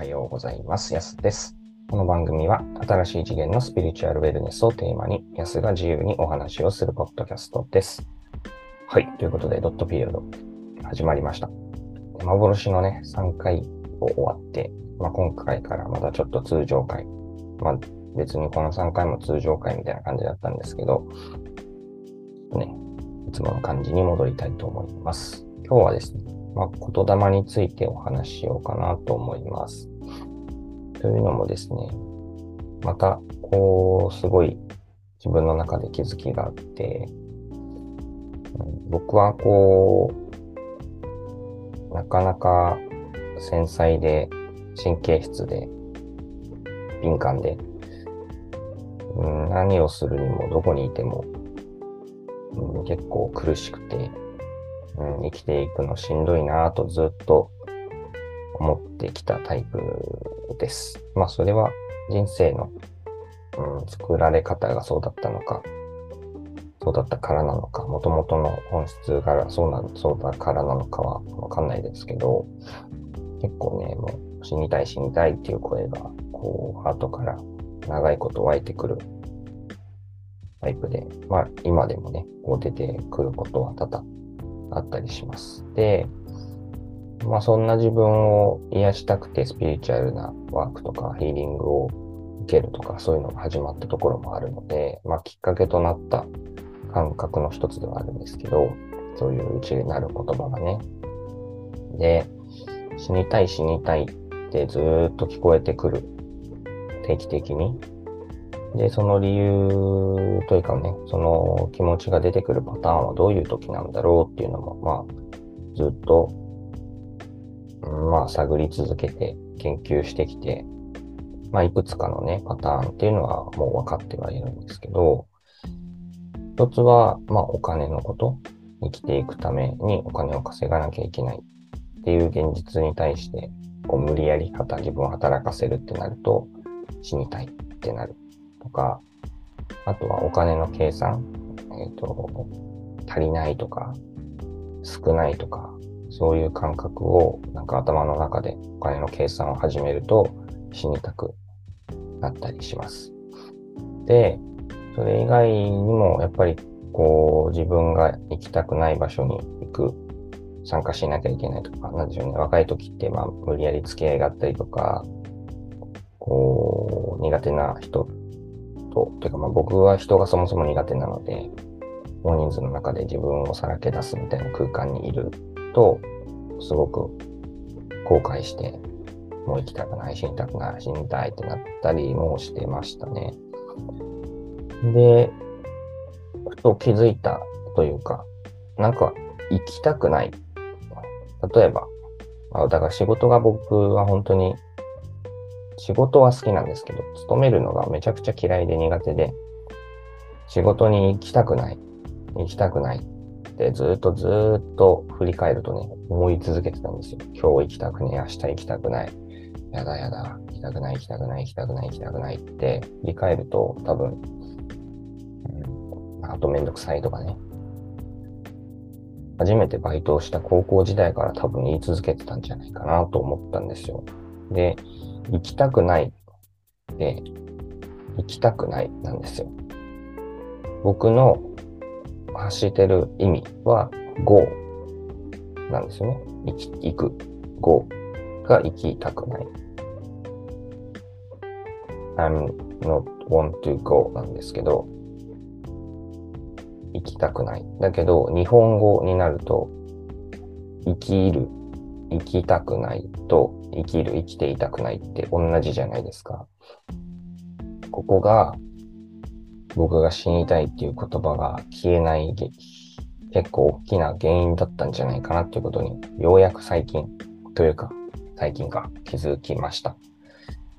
はようございます。やすです。この番組は新しい次元のスピリチュアルウェルネスをテーマに、やすが自由にお話をするポッドキャストです。はい。ということで、ドットピリオド始まりました。幻のね、3回を終わって、まあ、今回からまたちょっと通常回。まあ、別にこの3回も通常回みたいな感じだったんですけど、ね、いつもの感じに戻りたいと思います。今日はですね、まあ、言霊についてお話ししようかなと思います。というのもですね、また、こう、すごい自分の中で気づきがあって、僕はこう、なかなか繊細で、神経質で、敏感で、何をするにもどこにいても、結構苦しくて、うん、生きていくのしんどいなぁとずっと思ってきたタイプです。まあそれは人生の、うん、作られ方がそうだったのか、そうだったからなのか、もともとの本質がそうなそうだからなのかはわかんないですけど、結構ね、もう死にたい死にたいっていう声が、こう、後から長いこと湧いてくるタイプで、まあ今でもね、こう出てくることは多々あったりします。で、まあそんな自分を癒したくてスピリチュアルなワークとかヒーリングを受けるとかそういうのが始まったところもあるので、まあきっかけとなった感覚の一つではあるんですけど、そういう内になる言葉がね。で、死にたい死にたいってずっと聞こえてくる。定期的に。で、その理由というかね、その気持ちが出てくるパターンはどういう時なんだろうっていうのも、まあ、ずっと、まあ、探り続けて研究してきて、まあ、いくつかのね、パターンっていうのはもう分かってはいるんですけど、一つは、まあ、お金のこと。生きていくためにお金を稼がなきゃいけないっていう現実に対して、こう無理やり働自分を働かせるってなると、死にたいってなるとか、あとはお金の計算、えっ、と、足りないとか、少ないとか、そういう感覚をなんか頭の中でお金の計算を始めると死にたくなったりします。で、それ以外にもやっぱりこう自分が行きたくない場所に行く、参加しなきゃいけないとか、なんでしょうね。若い時ってまあ無理やり付き合いがあったりとか、こう苦手な人と、というかまあ僕は人がそもそも苦手なので、大人数の中で自分をさらけ出すみたいな空間にいると、すごく後悔して、もう生きたくない、死にたくない、死にたいってなったりもしてましたね。で、ふと気づいたというか、なんか生きたくない。例えば、あだから仕事が僕は本当に、仕事は好きなんですけど、勤めるのがめちゃくちゃ嫌いで苦手で、仕事に行きたくない、行きたくないってずっとずっと振り返るとね、思い続けてたんですよ。今日行きたくねえ、明日行きたくない。やだやだ、行きたくない、行きたくない、行きたくない、行きたくないって振り返ると多分、あとめんどくさいとかね。初めてバイトをした高校時代から多分言い続けてたんじゃないかなと思ったんですよ。で、行きたくないで、行きたくないなんですよ。僕の発してる意味は go なんですよね。行き、行く。go が行きたくない。I'm not want to go なんですけど、行きたくない。だけど、日本語になると、生きる、生きたくないと、生きる、生きていたくないって同じじゃないですか。ここが、僕が死にたいっていう言葉が消えない結構大きな原因だったんじゃないかなっていうことに、ようやく最近、というか、最近か気づきました。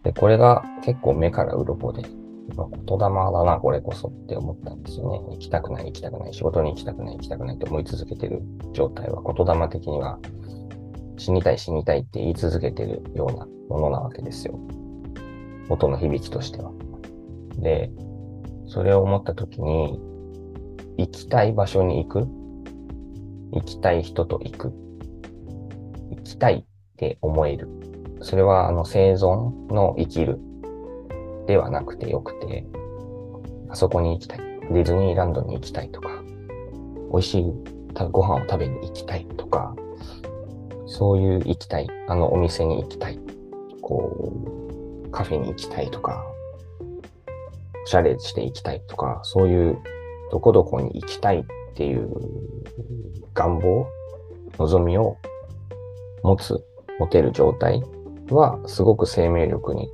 で、これが結構目から鱗で、まあ言霊だな、これこそって思ったんですよね。行きたくない、行きたくない、仕事に行きたくない、行きたくないって思い続けてる状態は、言霊的には死にたい、死にたいって言い続けてるようなものなわけですよ。音の響きとしては。で、それを思ったときに、行きたい場所に行く？行きたい人と行く？行きたいって思える。それはあの生存の生きるではなくてよくて、あそこに行きたい。ディズニーランドに行きたいとか、美味しいご飯を食べに行きたいとか、そういう行きたい、あのお店に行きたい、こう、カフェに行きたいとか、おしゃれして行きたいとか、そういうどこどこに行きたいっていう願望、望みを持つ、持てる状態はすごく生命力に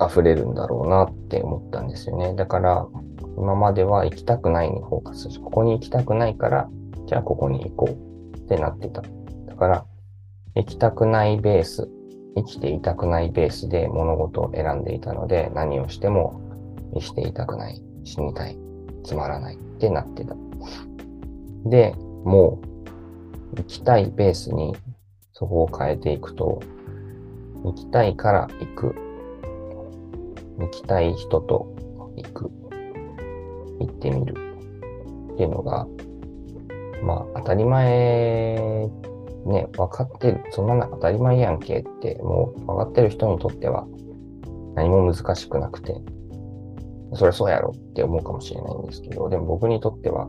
溢れるんだろうなって思ったんですよね。だから、今までは行きたくないにフォーカスし、ここに行きたくないから、じゃあここに行こうってなってた。だから、行きたくないベース、生きていたくないベースで物事を選んでいたので、何をしても生きていたくない、死にたい、つまらないってなってた。で、もう、行きたいベースにそこを変えていくと、行きたいから行く。行きたい人と行く、行ってみる。っていうのが、まあ当たり前、ね、分かってる、そんなの当たり前やんけって、もう分かってる人にとっては何も難しくなくて、そりゃそうやろって思うかもしれないんですけど、でも僕にとっては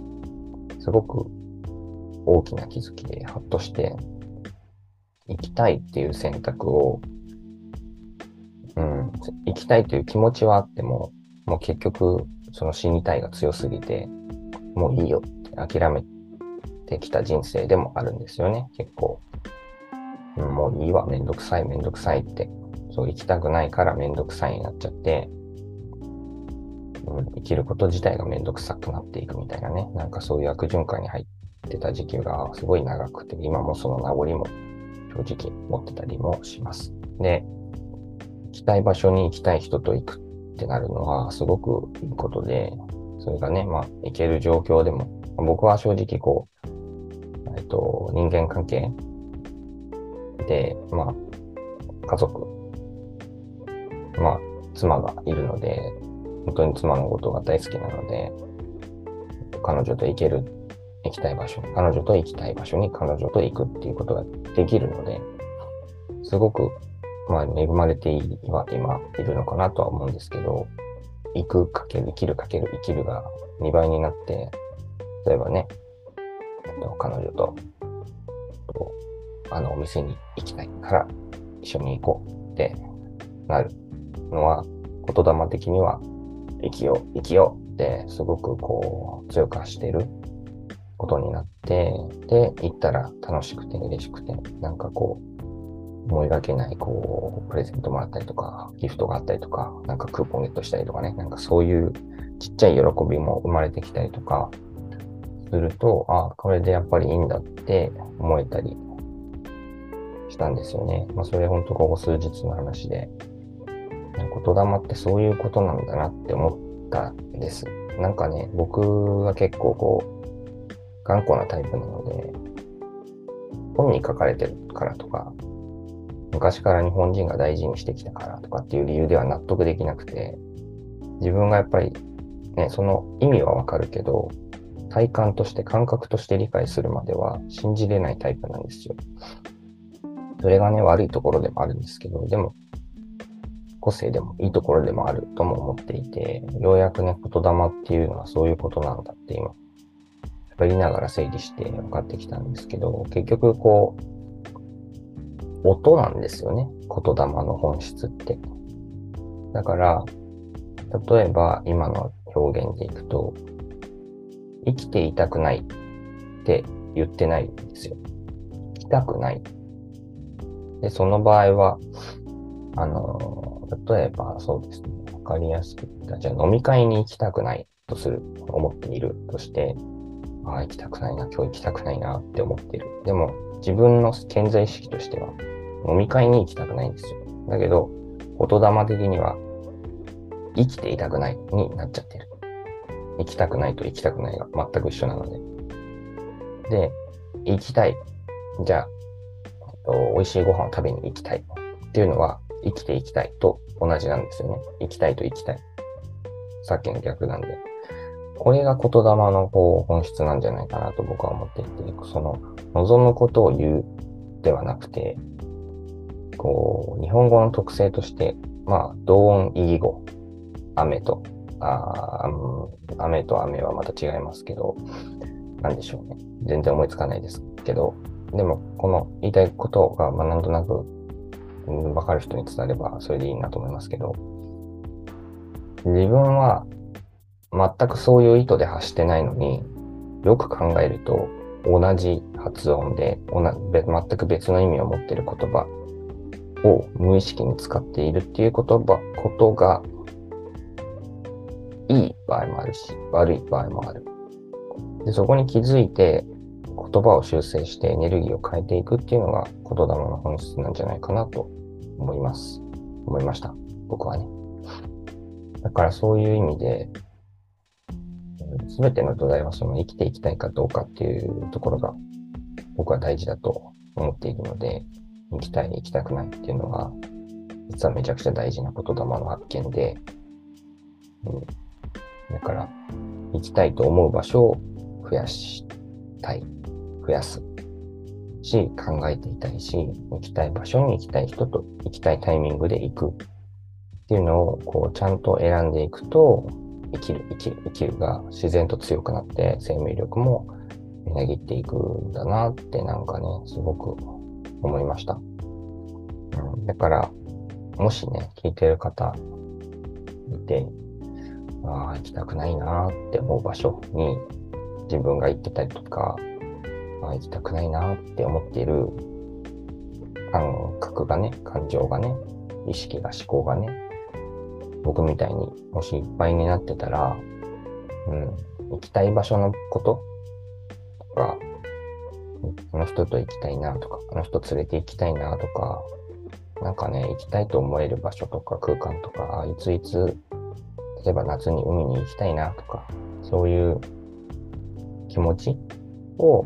すごく大きな気づきで、ハッとして、行きたいっていう選択をうん、行きたいという気持ちはあっても、もう結局、その死にたいが強すぎて、もういいよって諦めてきた人生でもあるんですよね、結構。もういいわ、めんどくさい、めんどくさいって。そう、行きたくないからめんどくさいになっちゃって、うん、生きること自体がめんどくさくなっていくみたいなね、なんかそういう悪循環に入ってた時期がすごい長くて、今もその名残も正直持ってたりもします。で、行きたい場所に行きたい人と行くってなるのはすごくいいことで、それがね、まあ、行ける状況でも、僕は正直こう、っと、人間関係？で、まあ、家族、まあ、妻がいるので、本当に妻のことが大好きなので、彼女と行ける、行きたい場所、彼女と行きたい場所に彼女と行くっていうことができるので、すごくまあ、恵まれては今いるのかなとは思うんですけど、行くかける、生きるかける生きるが2倍になって、例えばね、彼女と、あのお店に行きたいから一緒に行こうってなるのは、言霊的には生きよう、生きようってすごくこう強く発してることになって、で、行ったら楽しくて嬉しくて、なんかこう、思いがけない、こう、プレゼントもらったりとか、ギフトがあったりとか、なんかクーポンゲットしたりとかね、なんかそういうちっちゃい喜びも生まれてきたりとか、すると、あ、これでやっぱりいいんだって思えたりしたんですよね。まあ、それ本当ここ数日の話で、言霊ってそういうことなんだなって思ったんです。なんかね、僕は結構こう、頑固なタイプなので、本に書かれてるからとか、昔から日本人が大事にしてきたからとかっていう理由では納得できなくて、自分がやっぱりね、その意味はわかるけど、体感として感覚として理解するまでは信じれないタイプなんですよ。それがね、悪いところでもあるんですけど、でも、個性でもいいところでもあるとも思っていて、ようやくね、言霊っていうのはそういうことなんだって今、喋りながら整理して分かってきたんですけど、結局こう、音なんですよね。言霊の本質って。だから、例えば今の表現でいくと、生きていたくないって言ってないんですよ。生きたくない。で、その場合は、あの、例えばそうですね、わかりやすく言ったじゃあ飲み会に行きたくないとする、思っているとして、ああ、行きたくないな、今日行きたくないなって思ってる。でも、自分の潜在意識としては、飲み会に行きたくないんですよ。だけど、言霊的には、生きていたくないになっちゃってる。行きたくないと行きたくないが全く一緒なので。で、行きたい。じゃあ、えっと美味しいご飯を食べに行きたい。っていうのは、生きていきたいと同じなんですよね。行きたいと行きたい。さっきの逆なんで。これが言霊のこう本質なんじゃないかなと僕は思っていて、その望むことを言うではなくて、こう、日本語の特性として、まあ、同音異義語、雨と、あ雨と雨はまた違いますけど、なんでしょうね。全然思いつかないですけど、でも、この言いたいことが、まあ、なんとなく、わかる人に伝われば、それでいいなと思いますけど、自分は、全くそういう意図で発してないのに、よく考えると、同じ発音で、全く別の意味を持っている言葉を無意識に使っているっていう言葉、ことが、いい場合もあるし、悪い場合もある。でそこに気づいて、言葉を修正してエネルギーを変えていくっていうのが言霊の本質なんじゃないかなと思います。思いました。僕はね。だからそういう意味で、すべての土台はその生きていきたいかどうかっていうところが僕は大事だと思っているので、生きたい、生きたくないっていうのが、実はめちゃくちゃ大事な言霊の発見で、うん、だから、生きたいと思う場所を増やしたい、増やす。し、考えていたいし、行きたい場所に行きたい人と行きたいタイミングで行く。っていうのを、こう、ちゃんと選んでいくと、生きる、生きる、生きるが自然と強くなって生命力もみなぎっていくんだなってなんかね、すごく思いました。うん、だから、もしね、聞いてる方いて、ああ、行きたくないなって思う場所に自分が行ってたりとか、あ行きたくないなって思っている感覚がね、感情がね、意識が思考がね、僕みたいにもしいっぱいになってたら、うん、行きたい場所のこととか、あの人と行きたいなとか、あの人連れて行きたいなとか、なんかね、行きたいと思える場所とか空間とか、いついつ、例えば夏に海に行きたいなとか、そういう気持ちを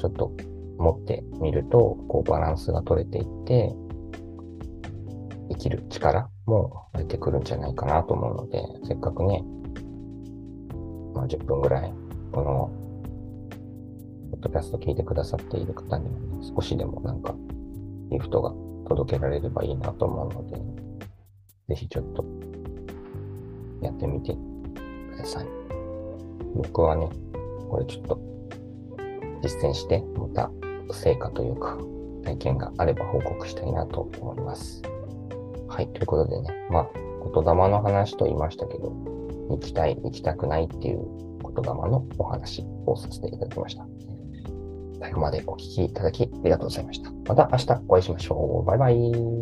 ちょっと持ってみると、こうバランスが取れていって、生きる力も出てくるんじゃないかなと思うので、せっかくね、まあ、10分ぐらい、この、ポッドキャスト聞いてくださっている方には、ね、少しでもなんか、ギフトが届けられればいいなと思うので、ぜひちょっと、やってみてください。僕はね、これちょっと、実践して、また、成果というか、体験があれば報告したいなと思います。はい。ということでね、まあ、言霊の話と言いましたけど、行きたい、行きたくないっていう言霊のお話をさせていただきました。最後までお聞きいただきありがとうございました。また明日お会いしましょう。バイバイ。